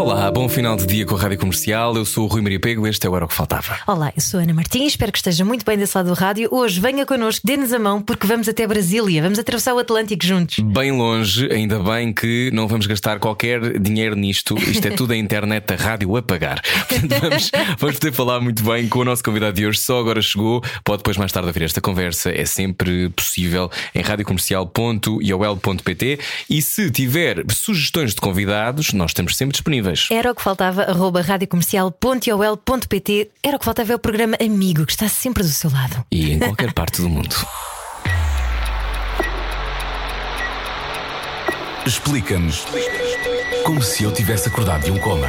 Olá, bom final de dia com a Rádio Comercial. Eu sou o Rui Maria Pego, este é o Era o que Faltava. Olá, eu sou a Ana Martins, espero que esteja muito bem desse lado do rádio. Hoje venha connosco, dê-nos a mão, porque vamos até Brasília, vamos atravessar o Atlântico juntos. Bem longe, ainda bem que não vamos gastar qualquer dinheiro nisto. Isto é tudo a internet da rádio a pagar. Portanto, vamos, vamos poder falar muito bem com o nosso convidado de hoje. Só agora chegou, pode depois mais tarde ouvir esta conversa. É sempre possível em radiocomercial.iol.pt. E se tiver sugestões de convidados, nós estamos sempre disponíveis. Era o que faltava, arroba radiocomercial.ol.pt. Era o que faltava, é o programa Amigo, que está sempre do seu lado. E em qualquer parte do mundo. Explica-nos como se eu tivesse acordado de um coma.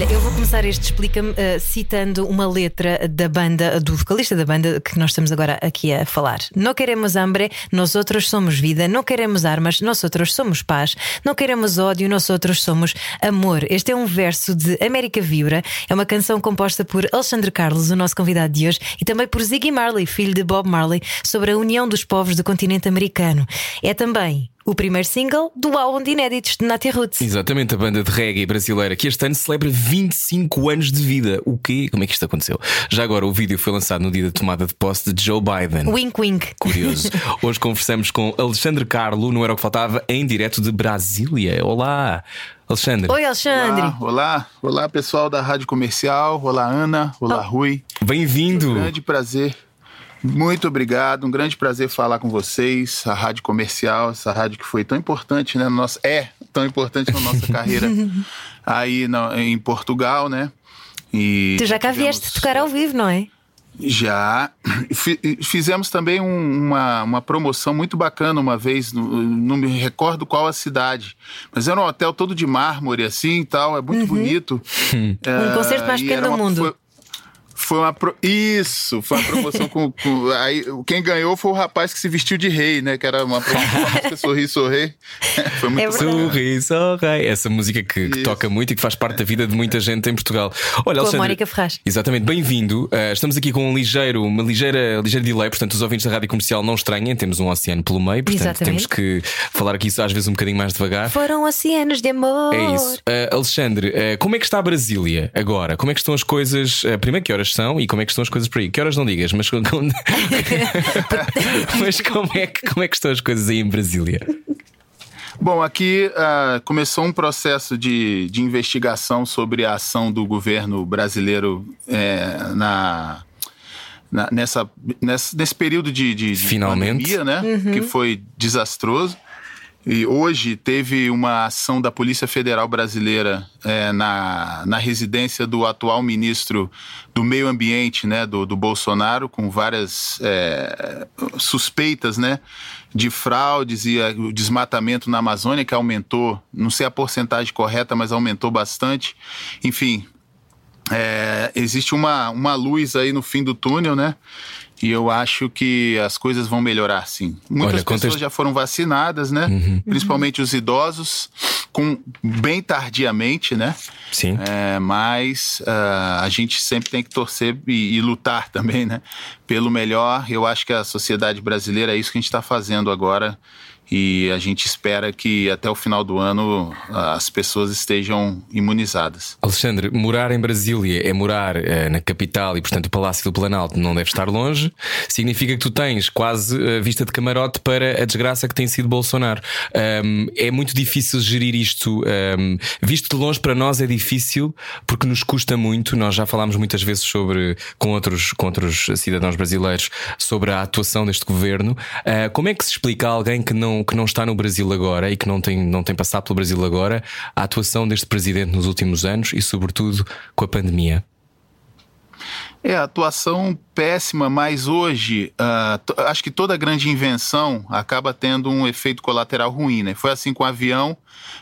Olha, eu vou começar este Explica-me uh, citando uma letra da banda, do vocalista da banda que nós estamos agora aqui a falar. Não queremos hambre, nós outros somos vida. Não queremos armas, nós outros somos paz. Não queremos ódio, nós outros somos amor. Este é um verso de América Vibra. É uma canção composta por Alexandre Carlos, o nosso convidado de hoje, e também por Ziggy Marley, filho de Bob Marley, sobre a união dos povos do continente americano. É também o primeiro single do álbum de inéditos de Nati Roots. Exatamente, a banda de reggae brasileira que este ano celebra 25 anos de vida. O quê? Como é que isto aconteceu? Já agora, o vídeo foi lançado no dia da tomada de posse de Joe Biden. Wink wink. Curioso. Hoje conversamos com Alexandre Carlo, não era o que faltava, em direto de Brasília. Olá! Alexandre. Oi, Alexandre. Olá, olá, olá, pessoal da Rádio Comercial. Olá, Ana. Olá, Rui. Bem-vindo. Um grande prazer. Muito obrigado, um grande prazer falar com vocês. A Rádio Comercial, essa rádio que foi tão importante, né? Nossa, é tão importante na nossa carreira aí na, em Portugal, né? E tu já cá tivemos... vieste tocar ao vivo, não é? Já. Fizemos também um, uma, uma promoção muito bacana uma vez, não me recordo qual a cidade, mas era um hotel todo de mármore assim e tal, é muito uhum. bonito. um concerto mais pequeno do mundo. Foi, foi uma pro... Isso, foi uma promoção com, com, Aí, quem ganhou foi o rapaz que se vestiu de rei, né? Que era uma promoção Sorri, Sorri. foi muito é Sorri, Sorri. Essa música que, que, toca muito e que faz parte da vida de muita gente em Portugal. Olha, com Alexandre, a Mónica Ferraz. Exatamente, bem-vindo. Uh, estamos aqui com um ligeiro, uma ligeira, ligeiro delay, portanto, os ouvintes da rádio comercial não estranhem, temos um oceano pelo meio, portanto, Exatamente. temos que falar aqui às vezes um bocadinho mais devagar. Foram oceanos de amor. É isso. Uh, Alexandre, uh, como é que está a Brasília agora? Como é que estão as coisas? primeiro, que horas são e como é que estão as coisas por aí? Que horas não digas, mas, mas como, é que, como é que estão as coisas aí em Brasília? Bom, aqui uh, começou um processo de, de investigação sobre a ação do governo brasileiro é, na, na, nessa, nessa, nesse período de, de, de Finalmente. pandemia, né? Uhum. Que foi desastroso. E hoje teve uma ação da Polícia Federal Brasileira é, na, na residência do atual ministro do Meio Ambiente, né, do, do Bolsonaro, com várias é, suspeitas, né, de fraudes e o desmatamento na Amazônia que aumentou, não sei a porcentagem correta, mas aumentou bastante. Enfim, é, existe uma, uma luz aí no fim do túnel, né? E eu acho que as coisas vão melhorar, sim. Muitas Olha, pessoas já foram vacinadas, né? Uhum. Principalmente os idosos, com bem tardiamente, né? Sim. É, mas uh, a gente sempre tem que torcer e, e, lutar também, né? Pelo melhor. Eu acho que a sociedade brasileira é isso que a gente está fazendo agora e a gente espera que até o final do ano as pessoas estejam imunizadas. Alexandre, morar em Brasília é morar eh, na capital e, portanto, o Palácio do Planalto não deve estar longe. Significa que tu tens quase uh, vista de camarote para a desgraça que tem sido Bolsonaro. Um, é muito difícil gerir isto. Um, visto de longe para nós é difícil porque nos custa muito. Nós já falámos muitas vezes sobre com outros, com outros cidadãos brasileiros sobre a atuação deste governo. Uh, como é que se explica a alguém que não que não está no Brasil agora e que não tem, não tem passado pelo Brasil agora, a atuação deste presidente nos últimos anos e, sobretudo, com a pandemia? É, atuação péssima, mas hoje uh, acho que toda grande invenção acaba tendo um efeito colateral ruim, né? Foi assim com o avião,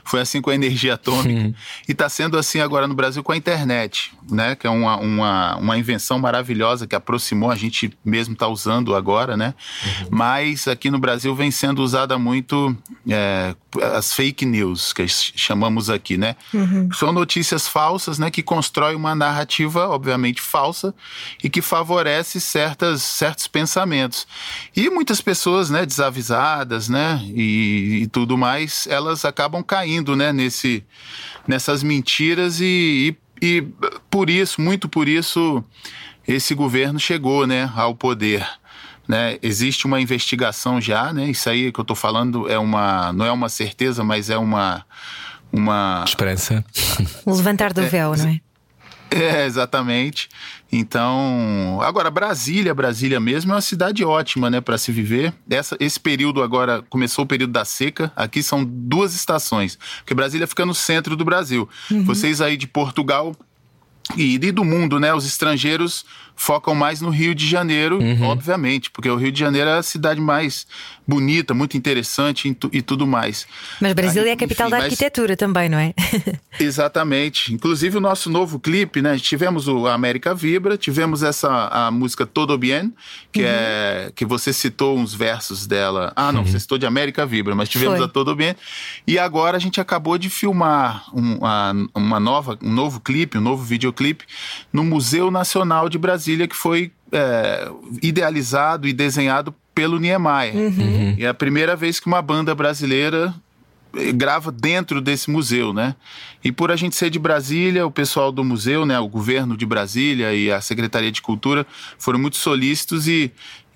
foi assim com a energia atômica Sim. e está sendo assim agora no Brasil com a internet, né? Que é uma, uma, uma invenção maravilhosa que aproximou, a gente mesmo está usando agora, né? Uhum. Mas aqui no Brasil vem sendo usada muito é, as fake news, que chamamos aqui, né? Uhum. São notícias falsas, né? Que constroem uma narrativa, obviamente, falsa e que favorece certas, certos pensamentos. E muitas pessoas, né, desavisadas, né, e, e tudo mais, elas acabam caindo, né, nesse, nessas mentiras e, e, e por isso, muito por isso, esse governo chegou, né, ao poder. Né, existe uma investigação já, né? Isso aí que eu estou falando é uma, não é uma certeza, mas é uma, uma esperança. O levantar do é, véu, não é? É, exatamente. Então, agora Brasília, Brasília mesmo é uma cidade ótima, né, para se viver. Essa, esse período agora começou o período da seca. Aqui são duas estações, porque Brasília fica no centro do Brasil. Uhum. Vocês aí de Portugal e, e do mundo, né, os estrangeiros focam mais no Rio de Janeiro, uhum. obviamente, porque o Rio de Janeiro é a cidade mais bonita, muito interessante e, tudo mais. Mas Brasília Aí, é a capital enfim, da arquitetura mas... também, não é? Exatamente. Inclusive o nosso novo clipe, né? Tivemos o América Vibra, tivemos essa a música Todo Bien, que uhum. é que você citou uns versos dela. Ah, não, uhum. você citou de América Vibra, mas tivemos Foi. a Todo Bien. E agora a gente acabou de filmar uma, uma nova, um novo clipe, um novo videoclipe no Museu Nacional de Brasília Brasília que foi é, idealizado e desenhado pelo Niemeyer. Uhum. E é a primeira vez que uma banda brasileira eh, grava dentro desse museu, né? E por a gente ser de Brasília, o pessoal do museu, né, o governo de Brasília e a Secretaria de Cultura foram muito solícitos e,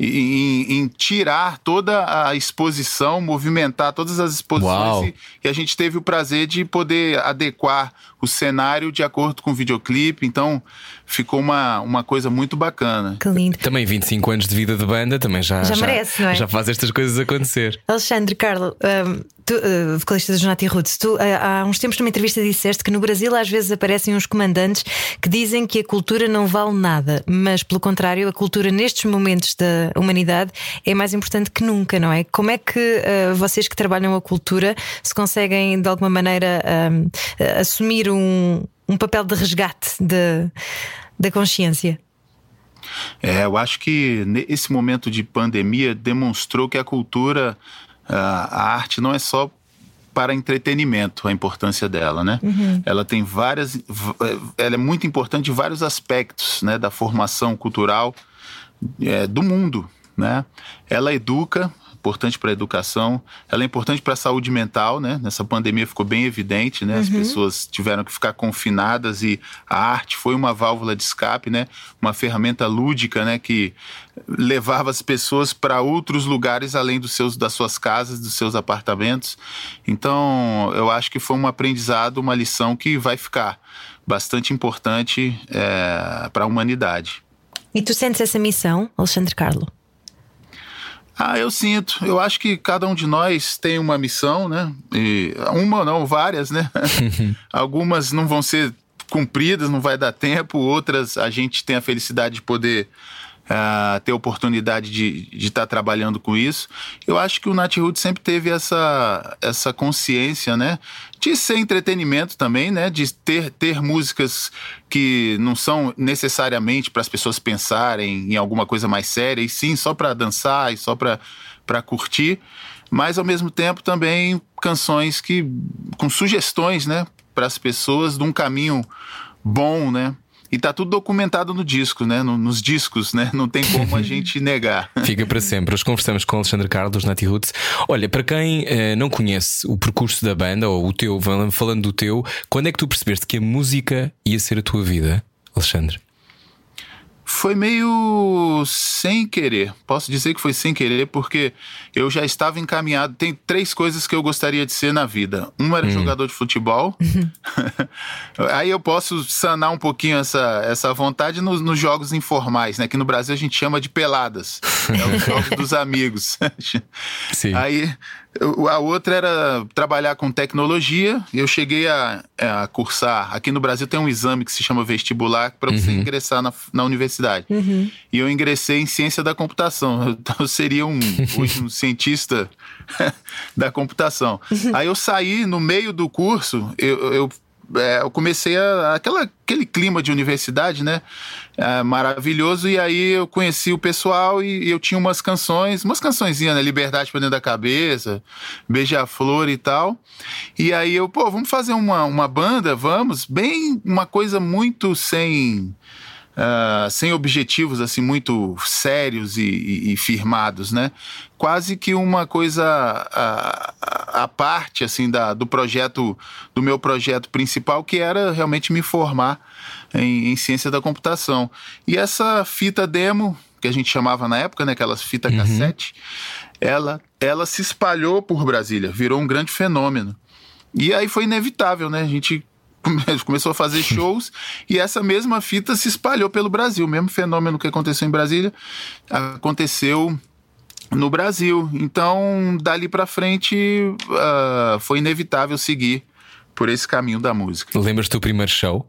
em, em, tirar toda a exposição, movimentar todas as exposições e, e, a gente teve o prazer de poder adequar o cenário de acordo com o videoclipe. Então ficou uma, uma coisa muito bacana. Que lindo. Também 25 anos de vida de banda, também já, já, já merece, não é? Já faz estas coisas acontecer. Alexandre, Carlos, um, tu, uh, vocalista do Jonati Roots, tu uh, há uns tempos numa entrevista disseste que no Brasil às vezes aparecem uns comandantes que dizem que a cultura não vale nada, mas pelo contrário, a cultura nestes momentos da humanidade é mais importante que nunca, não é? Como é que uh, vocês que trabalham a cultura se conseguem de alguma maneira uh, assumir um, um papel de resgate de, da consciência? É, eu acho que esse momento de pandemia demonstrou que a cultura, a arte não é só para entretenimento a importância dela, né? Uhum. Ela tem várias, ela é muito importante em vários aspectos, né, da formação cultural é, do mundo, né? Ela educa, importante para a educação, ela é importante para a saúde mental, né? Nessa pandemia ficou bem evidente, né? As uhum. pessoas tiveram que ficar confinadas e a arte foi uma válvula de escape, né? Uma ferramenta lúdica, né? Que levava as pessoas para outros lugares além dos seus, das suas casas, dos seus apartamentos. Então, eu acho que foi um aprendizado, uma lição que vai ficar bastante importante é, para a humanidade. E tu sentes essa missão, Alexandre Carlo? Ah, eu sinto. Eu acho que cada um de nós tem uma missão, né? E uma não, várias, né? Algumas não vão ser cumpridas, não vai dar tempo. Outras a gente tem a felicidade de poder uh, ter oportunidade de estar tá trabalhando com isso. Eu acho que o Nat Hood sempre teve essa, essa consciência, né? De ser entretenimento também, né? De ter, ter músicas que não são necessariamente para as pessoas pensarem em alguma coisa mais séria, e sim só para dançar e só para curtir. Mas ao mesmo tempo também canções que com sugestões, né, para as pessoas de um caminho bom, né? E tá tudo documentado no disco, né? No, nos discos, né? Não tem como a gente negar. Fica para sempre. Hoje conversamos com Alexandre Carlos, Nati Roots. Olha, para quem eh, não conhece o percurso da banda, ou o teu, falando do teu, quando é que tu percebeste que a música ia ser a tua vida, Alexandre? Foi meio sem querer. Posso dizer que foi sem querer, porque eu já estava encaminhado. Tem três coisas que eu gostaria de ser na vida. Uma era hum. jogador de futebol. Aí eu posso sanar um pouquinho essa, essa vontade nos, nos, jogos informais, né? Que no Brasil a gente chama de peladas. É os jogos dos amigos. Sim. Aí A outra era trabalhar com tecnologia. Eu cheguei a, a, cursar. Aqui no Brasil tem um exame que se chama vestibular para você uhum. ingressar na, na universidade. Uhum. E eu ingressei em ciência da computação. Então eu seria um, um cientista da computação. Uhum. Aí eu saí no meio do curso, eu, eu é, eu comecei a, aquela, aquele clima de universidade, né? É, maravilhoso. E aí eu conheci o pessoal e, e eu tinha umas canções, umas cançõezinhas, né? Liberdade pra dentro da cabeça, Beija-Flor e tal. E aí eu, pô, vamos fazer uma, uma banda, vamos. Bem, uma coisa muito sem uh, sem objetivos assim muito sérios e, e, e, firmados, né? Quase que uma coisa à, parte assim da, do projeto, do meu projeto principal, que era realmente me formar em, em ciência da computação. E essa fita demo que a gente chamava na época, né? Aquelas fita uhum. cassete, ela, ela se espalhou por Brasília, virou um grande fenômeno. E aí foi inevitável, né? A gente começou a fazer shows e essa mesma fita se espalhou pelo Brasil. O mesmo fenômeno que aconteceu em Brasília aconteceu no Brasil. Então, dali para frente, uh, foi inevitável seguir por esse caminho da música. Lembras do primeiro show?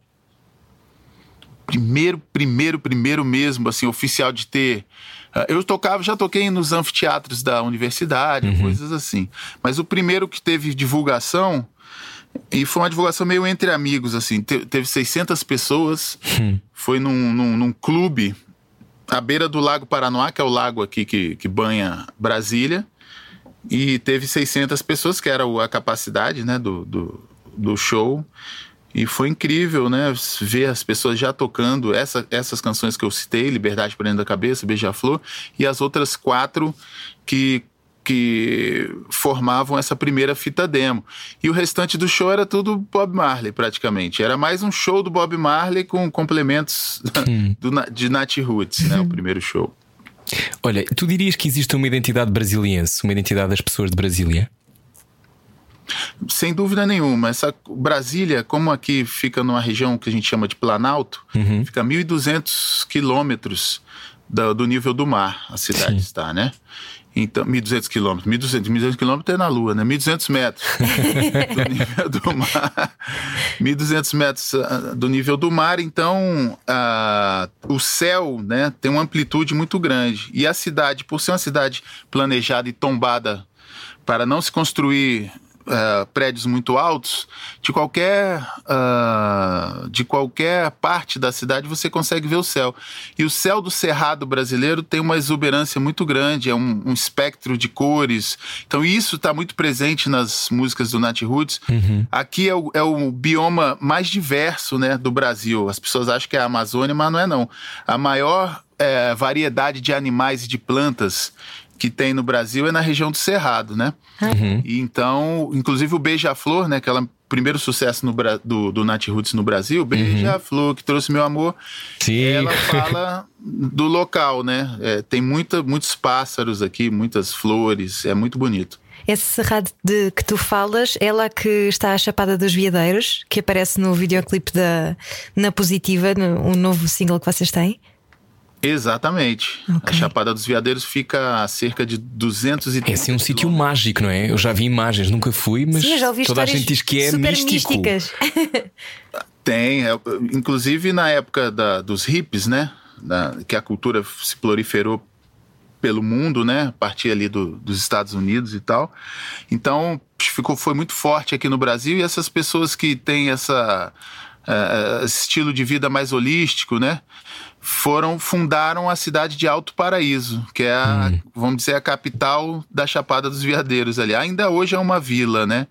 Primeiro, primeiro, primeiro mesmo, assim, oficial de ter. Uh, eu tocava, já toquei nos anfiteatros da universidade, uhum. coisas assim. Mas o primeiro que teve divulgação e foi uma divulgação meio entre amigos, assim. Te, teve 600 pessoas. Hum. Foi num, num, num, clube à beira do Lago Paranoá, que é o lago aqui que, que banha Brasília. E teve 600 pessoas, que era a capacidade né, do, do, do show. E foi incrível, né? Ver as pessoas já tocando essa, essas canções que eu citei, Liberdade Prendendo a Cabeça, Beija-Flor, e as outras quatro que que formavam essa primeira fita demo. E o restante do show era tudo Bob Marley, praticamente. Era mais um show do Bob Marley com complementos do, de Nat Roots, né? O primeiro show. Olha, tu dirias que existe uma identidade brasiliense, uma identidade das pessoas de Brasília? Sem dúvida nenhuma. Essa Brasília, como aqui fica numa região que a gente chama de Planalto, uhum. fica a 1.200 quilômetros do, do, nível do mar, a cidade Sim. está, né? Então, 1.200 quilômetros. 1.200, 1.200 quilômetros é na Lua, né? 1.200 metros do nível do mar. 1.200 metros ah, do nível do mar. Então, uh, o céu né, tem uma amplitude muito grande. E a cidade, por ser uma cidade planejada e tombada para não se construir uh, prédios muito altos, de qualquer, uh, de qualquer parte da cidade você consegue ver o céu. E o céu do Cerrado brasileiro tem uma exuberância muito grande, é um, um espectro de cores. Então isso está muito presente nas músicas do Nat Roots. Uhum. Aqui é o, é o bioma mais diverso né, do Brasil. As pessoas acham que é a Amazônia, mas não é não. A maior é, variedade de animais e de plantas que tem no Brasil é na região do Cerrado, né? Uhum. E então, inclusive o Beija-Flor, né? Aquela primeiro sucesso no, do, do Nat Roots no Brasil, uhum. Beija-Flor, uhum. que trouxe meu amor. Sim. Ela fala do local, né? É, tem muita, muitos pássaros aqui, muitas flores, é muito bonito. Esse cerrado de que tu falas é lá que está a Chapada dos Veadeiros, que aparece no videoclipe da Na Positiva, no, um novo single que vocês têm? Exatamente. Okay. A Chapada dos Veadeiros fica a cerca de 230 É assim um sítio mágico, não é? Eu já vi imagens, nunca fui, mas Sim, toda a gente diz que é místico. Místicas. Tem, é, inclusive na época da, dos hippies, né? Da, que a cultura se proliferou pelo mundo, né? A partir ali do, dos Estados Unidos e tal. Então ficou, foi muito forte aqui no Brasil e essas pessoas que têm essa uh, estilo de vida mais holístico, né? Foram fundaram a cidade de Alto Paraíso, que é a, hum. vamos dizer a capital da Chapada dos Veadeiros ali. Ainda hoje é uma vila, né?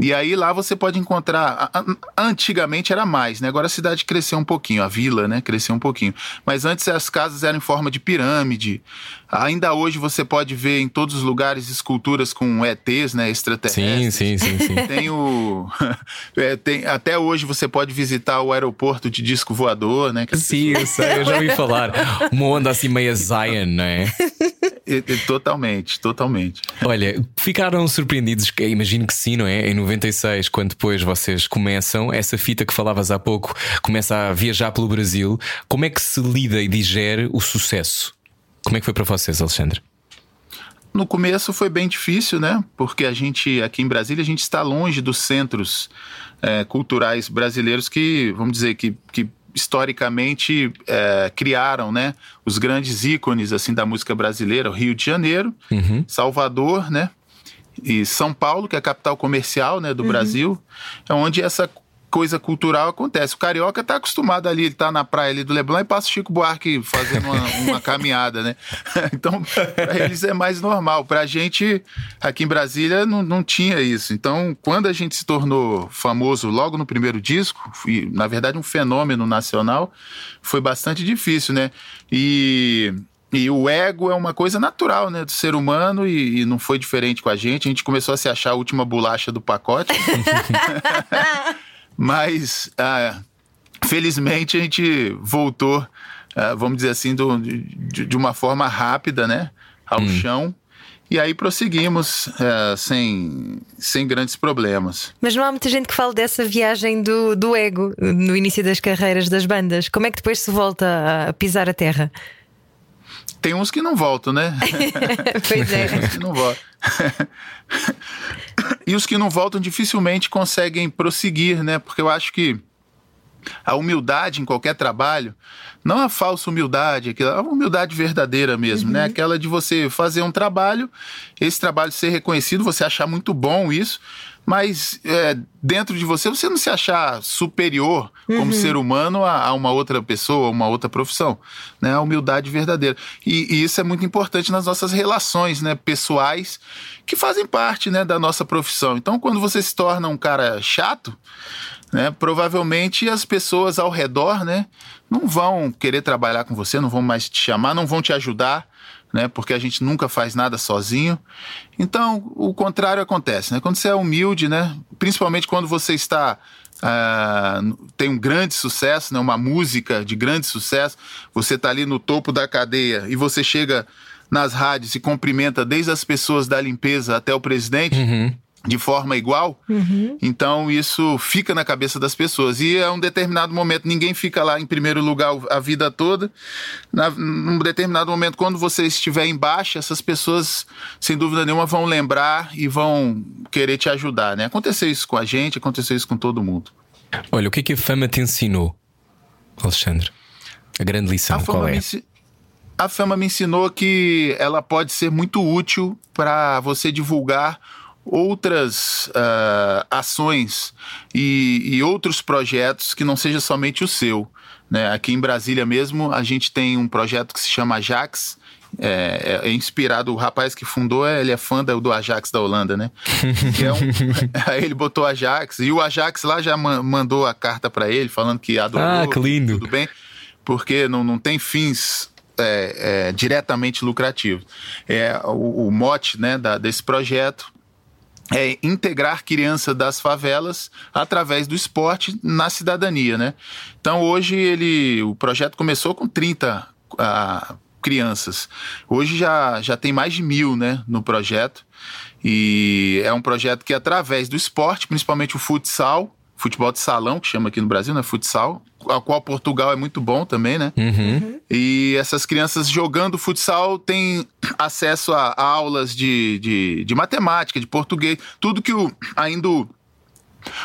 E aí lá você pode encontrar. Antigamente era mais, né? Agora a cidade cresceu um pouquinho, a vila, né? Cresceu um pouquinho. Mas antes as casas eram em forma de pirâmide. Ainda hoje você pode ver em todos os lugares esculturas com ETs, né? Extraterrestres. Sim, sim, sim. sim. Tem o. é, tem, até hoje você pode visitar o aeroporto de disco voador, né? Sim, pessoas... eu sei, eu já ouvi falar. Uma onda assim meio Zion, não é? Totalmente, totalmente. Olha, ficaram surpreendidos, imagino que sim, não é? Em 96, quando depois vocês começam, essa fita que falavas há pouco começa a viajar pelo Brasil. Como é que se lida e digere o sucesso? Como é que foi para vocês, Alexandre? no começo foi bem difícil, né? Porque a gente, aqui em Brasília, a gente está longe dos centros é, culturais brasileiros que, vamos dizer, que, que historicamente é, criaram, né? Os grandes ícones, assim, da música brasileira. O Rio de Janeiro, Uhum. Salvador, né? E São Paulo, que é a capital comercial né, do Brasil, é onde essa coisa cultural acontece. O carioca está acostumado ali, ele tá na praia ali do Leblon e passa o Chico Buarque fazendo uma, uma caminhada, né? Então, para eles é mais normal. Para a gente, aqui em Brasília, não, não tinha isso. Então, quando a gente se tornou famoso logo no primeiro disco, e, na verdade um fenômeno nacional, foi bastante difícil, né? E e o ego é uma coisa natural, né, do ser humano e, e, não foi diferente com a gente. A gente começou a se achar a última bolacha do pacote. Mas, ah, felizmente, a gente voltou, ah, vamos dizer assim, do, de, de, uma forma rápida, né, ao hum. chão. E aí prosseguimos uh, sem, sem grandes problemas. Mas não há muita gente que fale dessa viagem do, do ego no início das carreiras das bandas. Como é que depois se volta a pisar a terra? Tem uns que não voltam, né? pois é. Tem uns que não voltam. e os que não voltam dificilmente conseguem prosseguir, né? Porque eu acho que a humildade em qualquer trabalho, não a falsa humildade, a humildade verdadeira mesmo, né? uhum. né? Aquela de você fazer um trabalho, esse trabalho ser reconhecido, você achar muito bom isso, mas é, dentro de você, você não se achar superior como uhum. ser humano a, a, uma outra pessoa, a uma outra profissão, né? A humildade verdadeira. E, e, isso é muito importante nas nossas relações, né? Pessoais que fazem parte, né? Da nossa profissão. Então, quando você se torna um cara chato, né? Provavelmente as pessoas ao redor, né? Não vão querer trabalhar com você, não vão mais te chamar, não vão te ajudar, né? Porque a gente nunca faz nada sozinho. Então, o contrário acontece, né? Quando você é humilde, né? Principalmente quando você está Uh, tem um grande sucesso, né, uma música de grande sucesso, você está ali no topo da cadeia e você chega nas rádios e cumprimenta desde as pessoas da limpeza até o presidente. Uhum de forma igual, uhum. então isso fica na cabeça das pessoas. E a um determinado momento, ninguém fica lá em primeiro lugar a vida toda. Na, num determinado momento, quando você estiver embaixo, essas pessoas, sem dúvida nenhuma, vão lembrar e vão querer te ajudar. Né? Aconteceu isso com a gente, aconteceu isso com todo mundo. Olha, o que é que a fama te ensinou, Alexandre? A grande lição, a qual é? A fama me ensinou que ela pode ser muito útil para você divulgar outras uh, ações e, e, outros projetos que não seja somente o seu. Né? Aqui em Brasília mesmo, a gente tem um projeto que se chama Ajax. É, é inspirado, o rapaz que fundou, ele é fã do Ajax da Holanda, né? É um, aí ele botou Ajax e o Ajax lá já mandou a carta para ele falando que adorou. Ah, que lindo. Tudo bem, porque não, não tem fins é, é, diretamente lucrativos. É, o, o mote né, da, desse projeto é integrar criança das favelas através do esporte na cidadania, né? Então hoje ele, o projeto começou com 30 ah, crianças. Hoje já, já tem mais de mil, né, no projeto. E é um projeto que através do esporte, principalmente o futsal, futebol de salão, que chama aqui no Brasil, né, futsal, a qual Portugal é muito bom também, né? Uhum. E essas crianças jogando futsal têm acesso a, a aulas de, de, de, matemática, de português, tudo que o, ainda o,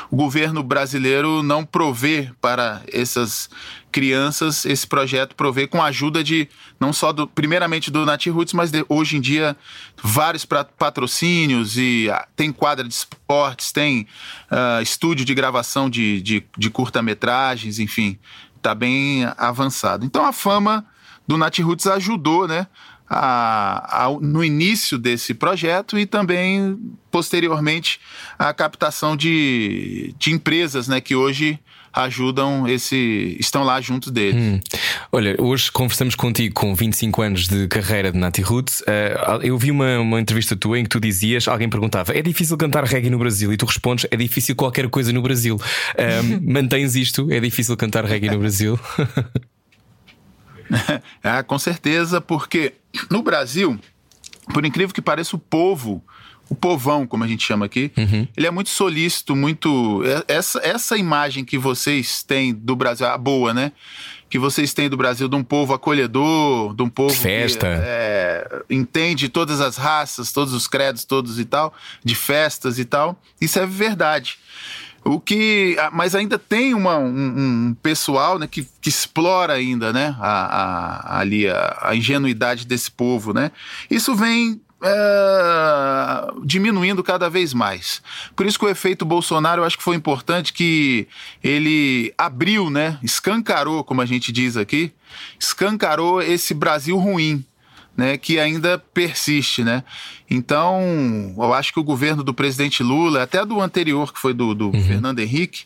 o governo brasileiro não provê para essas crianças, esse projeto provê com a ajuda de não só do, primeiramente do Nati Roots, mas de, hoje em dia vários patrocínios e ah, tem quadra de esportes, tem uh, estúdio de gravação de, de, de curta-metragens, enfim, está bem avançado. Então a fama do Nati Roots ajudou, né? A, a, no início desse projeto e também posteriormente a captação de, de empresas né, que hoje ajudam esse. estão lá junto deles. Hum. Olha, hoje conversamos contigo com 25 anos de carreira de Nati Roots. Uh, eu vi uma, uma entrevista tua em que tu dizias, alguém perguntava: é difícil cantar reggae no Brasil? E tu respondes: é difícil qualquer coisa no Brasil. Um, mantens isto? É difícil cantar reggae no Brasil? ah, com certeza, porque no Brasil, por incrível que pareça, o povo o povão, como a gente chama aqui, uhum. ele é muito solícito, muito. É, essa, essa imagem que vocês têm do Brasil, a boa, né? Que vocês têm do Brasil de um povo acolhedor, de um povo. Festa. Que, é, é, entende todas as raças, todos os credos, todos e tal, de festas e tal. Isso é verdade. O que, mas ainda tem uma, um, um pessoal né, que, que, explora ainda né, a, a, ali a, a ingenuidade desse povo. Né? Isso vem é, diminuindo cada vez mais. Por isso que o efeito Bolsonaro eu acho que foi importante que ele abriu, né, escancarou, como a gente diz aqui, escancarou esse Brasil ruim né, que ainda persiste, né? Então, eu acho que o governo do presidente Lula, até do anterior, que foi do, do uhum. Fernando Henrique,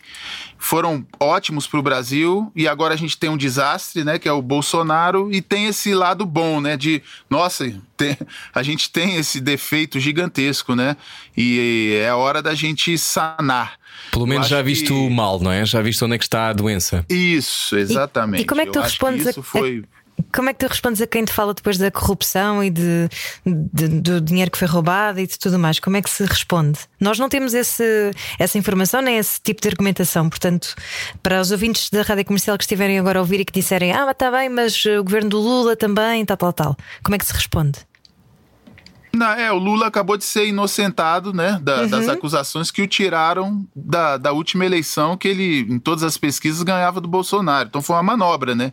foram ótimos para o Brasil e agora a gente tem um desastre, né, que é o Bolsonaro e tem esse lado bom, né, de nossa, tem, a gente tem esse defeito gigantesco, né? E é hora da gente sanar. Pelo menos já viste que... o mal, não é? Já viste onde é que está a doença. Isso, exatamente. E, e como é que tu eu respondes a... foi como é que tu respondes a quem te fala depois da corrupção e de, de, do dinheiro que foi roubado e de tudo mais? Como é que se responde? Nós não temos esse, essa informação nem esse tipo de argumentação. Portanto, para os ouvintes da rádio comercial que estiverem agora a ouvir e que disserem, ah, está bem, mas o governo do Lula também, tal, tal, tal. Como é que se responde? Não, é, o Lula acabou de ser inocentado, né, da, uhum. das acusações que o tiraram da, da última eleição, que ele, em todas as pesquisas, ganhava do Bolsonaro. Então foi uma manobra, né,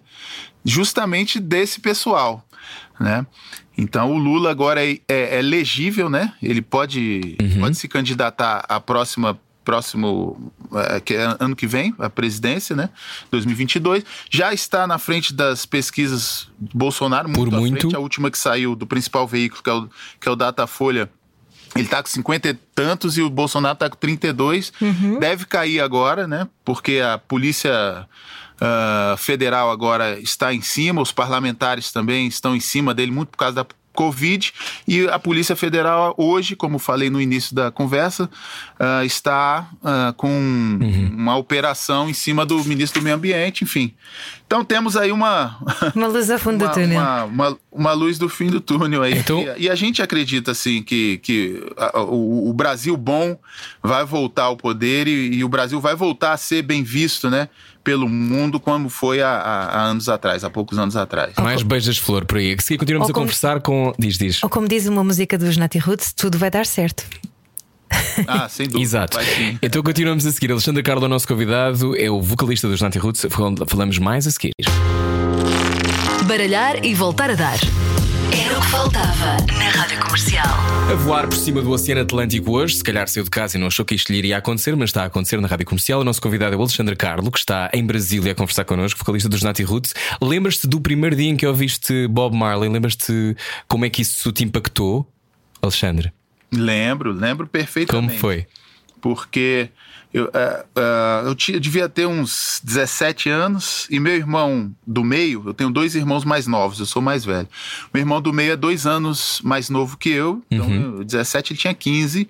justamente desse pessoal, né. Então o Lula agora é, é, é legível, né, ele pode, uhum. pode se candidatar à próxima próximo, é, que é ano que vem, a presidência, né? 2022. Já está na frente das pesquisas Bolsonaro, muito Por muito. Frente, a última que saiu do principal veículo, que é o, que é o Datafolha. Ele está com 50 e tantos e o Bolsonaro está com 32. Uhum. Deve cair agora, né? Porque a polícia uh, federal agora está em cima, os parlamentares também estão em cima dele, muito por causa da Covid e a Polícia Federal hoje, como falei no início da conversa, uh, está uh, com uhum. uma operação em cima do ministro do Meio Ambiente, enfim. Então temos aí uma uma luz ao fundo uma, do túnel, uma, uma, uma, luz do fim do túnel aí. Então... E, e a gente acredita assim que, que a, o, o, Brasil bom vai voltar ao poder e, e o Brasil vai voltar a ser bem visto, né? Pelo mundo como foi há, há, anos atrás, há poucos anos atrás. Mais beijas flor por aí. Que se continuamos a conversar com. Diz, diz. Ou como diz uma música dos Natty Roots, tudo vai dar certo. Ah, sem dúvida. Exato. Então continuamos a seguir. Alexandre Carlos, o nosso convidado, é o vocalista dos Natty Roots. Falamos mais a seguir. Baralhar e voltar a dar. Faltava na Rádio Comercial. A voar por cima do Oceano Atlântico hoje, se calhar saiu de casa e não achou que isto lhe iria acontecer, mas está a acontecer na Rádio Comercial. O nosso convidado é o Alexandre Carlo, que está em Brasília a conversar connosco, vocalista dos Nati Roots. Lembras-te do primeiro dia em que ouviste Bob Marley? Lembras-te como é que isso te impactou, Alexandre? Lembro, lembro perfeitamente. Como foi? Porque eu, uh, uh, eu, tinha, eu, devia ter uns 17 anos e meu irmão do meio, eu tenho dois irmãos mais novos, eu sou mais velho. Meu irmão do meio é dois anos mais novo que eu, então uhum. 17 ele tinha 15,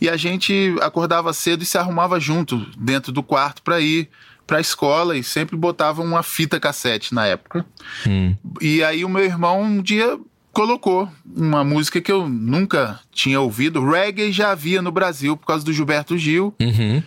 e a gente acordava cedo e se arrumava junto dentro do quarto para ir para a escola e sempre botava uma fita cassete na época. Hum. E aí o meu irmão um dia colocou uma música que eu nunca tinha ouvido. Reggae já havia no Brasil por causa do Gilberto Gil, uhum.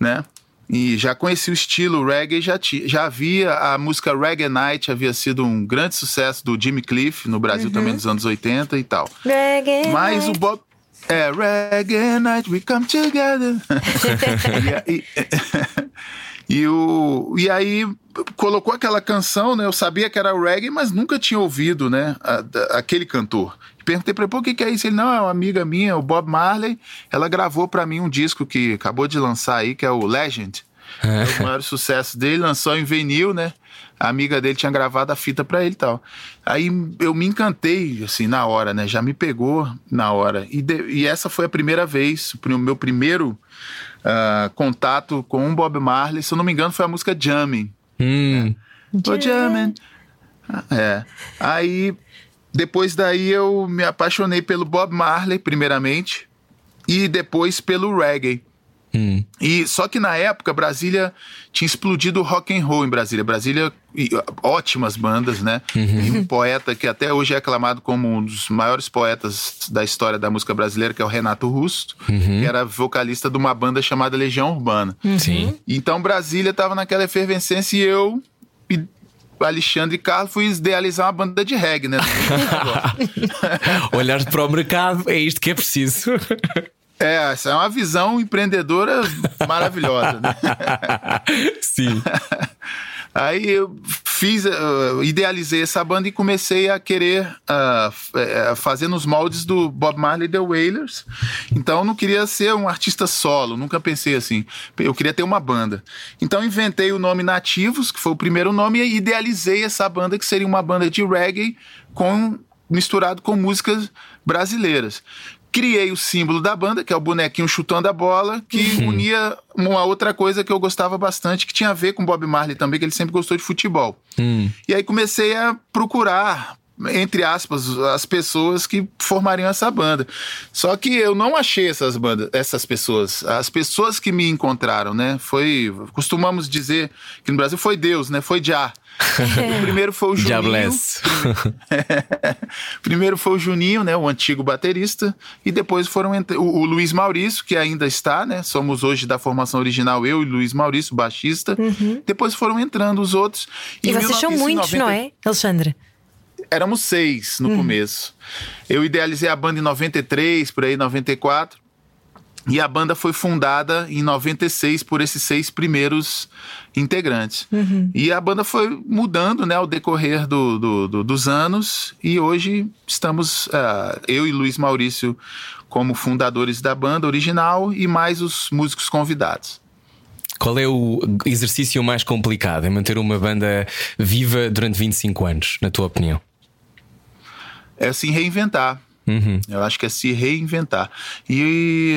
né? E já conheci o estilo reggae, já, já havia a música Reggae Night, havia sido um grande sucesso do Jimmy Cliff no Brasil uhum. também nos anos 80 e tal. Reggae Mas Night. o Bob. É, Reggae Night, we come together. e, e, e, o, e aí colocou aquela canção, né? Eu sabia que era reggae, mas nunca tinha ouvido, né? A, a, aquele cantor. Perguntei para ele, pô, o que, que é isso? Ele, não, é uma amiga minha, o Bob Marley. Ela gravou para mim um disco que acabou de lançar aí, que é o Legend. É. é o maior sucesso dele, lançou em vinil, né? A amiga dele tinha gravado a fita para ele e tal. Aí eu me encantei, assim, na hora, né? Já me pegou na hora. E, de, e essa foi a primeira vez, o meu primeiro uh, contato com o Bob Marley. Se eu não me engano, foi a música Jamming. Hum. É. Jamming. É. Aí, depois daí eu me apaixonei pelo Bob Marley, primeiramente, e depois pelo reggae. Hum. E só que na época Brasília tinha explodido o rock and roll em Brasília. Brasília ótimas bandas, né? Uhum. E um poeta que até hoje é aclamado como um dos maiores poetas da história da música brasileira, que é o Renato Rusto, uhum. que era vocalista de uma banda chamada Legião Urbana. Uhum. Sim. Então Brasília estava naquela efervescência e eu Alexandre Carlos, fui idealizar uma banda de reggae, né? Olhar para o mercado, é isto que é preciso. É, essa é uma visão empreendedora maravilhosa, né? Sim. Aí eu fiz, uh, idealizei essa banda e comecei a querer uh, fazer nos moldes do Bob Marley The Wailers. Então eu não queria ser um artista solo, nunca pensei assim. Eu queria ter uma banda. Então inventei o nome Nativos, que foi o primeiro nome, e idealizei essa banda que seria uma banda de reggae com misturado com músicas brasileiras criei o símbolo da banda, que é o bonequinho chutando a bola, que unia uma outra coisa que eu gostava bastante, que tinha a ver com Bob Marley também, que ele sempre gostou de futebol. Hum. E aí comecei a procurar entre aspas, as pessoas que formariam essa banda. Só que eu não achei essas bandas, essas pessoas. As pessoas que me encontraram, né? Foi, costumamos dizer que no Brasil foi Deus, né? Foi Já. O primeiro foi o Juninho. Diabless. primeiro foi o Juninho, né, o antigo baterista, e depois foram o, o Luiz Maurício, que ainda está, né? Somos hoje da formação original eu e Luiz Maurício, baixista. Depois foram entrando os outros. E vocês são muitos, 1990 não é, Alexandre? Éramos seis no começo. Eu idealizei a banda em 93, por aí, 94. E a banda foi fundada em 96 por esses seis primeiros integrantes. E a banda foi mudando né, ao decorrer do, do- do- dos anos. E hoje estamos, ah, eu e Luiz Maurício, como fundadores da banda original e mais os músicos convidados. Qual é o exercício mais complicado em manter uma banda viva durante 25 anos, na tua opinião? É se reinventar. Eu acho que é se reinventar. E,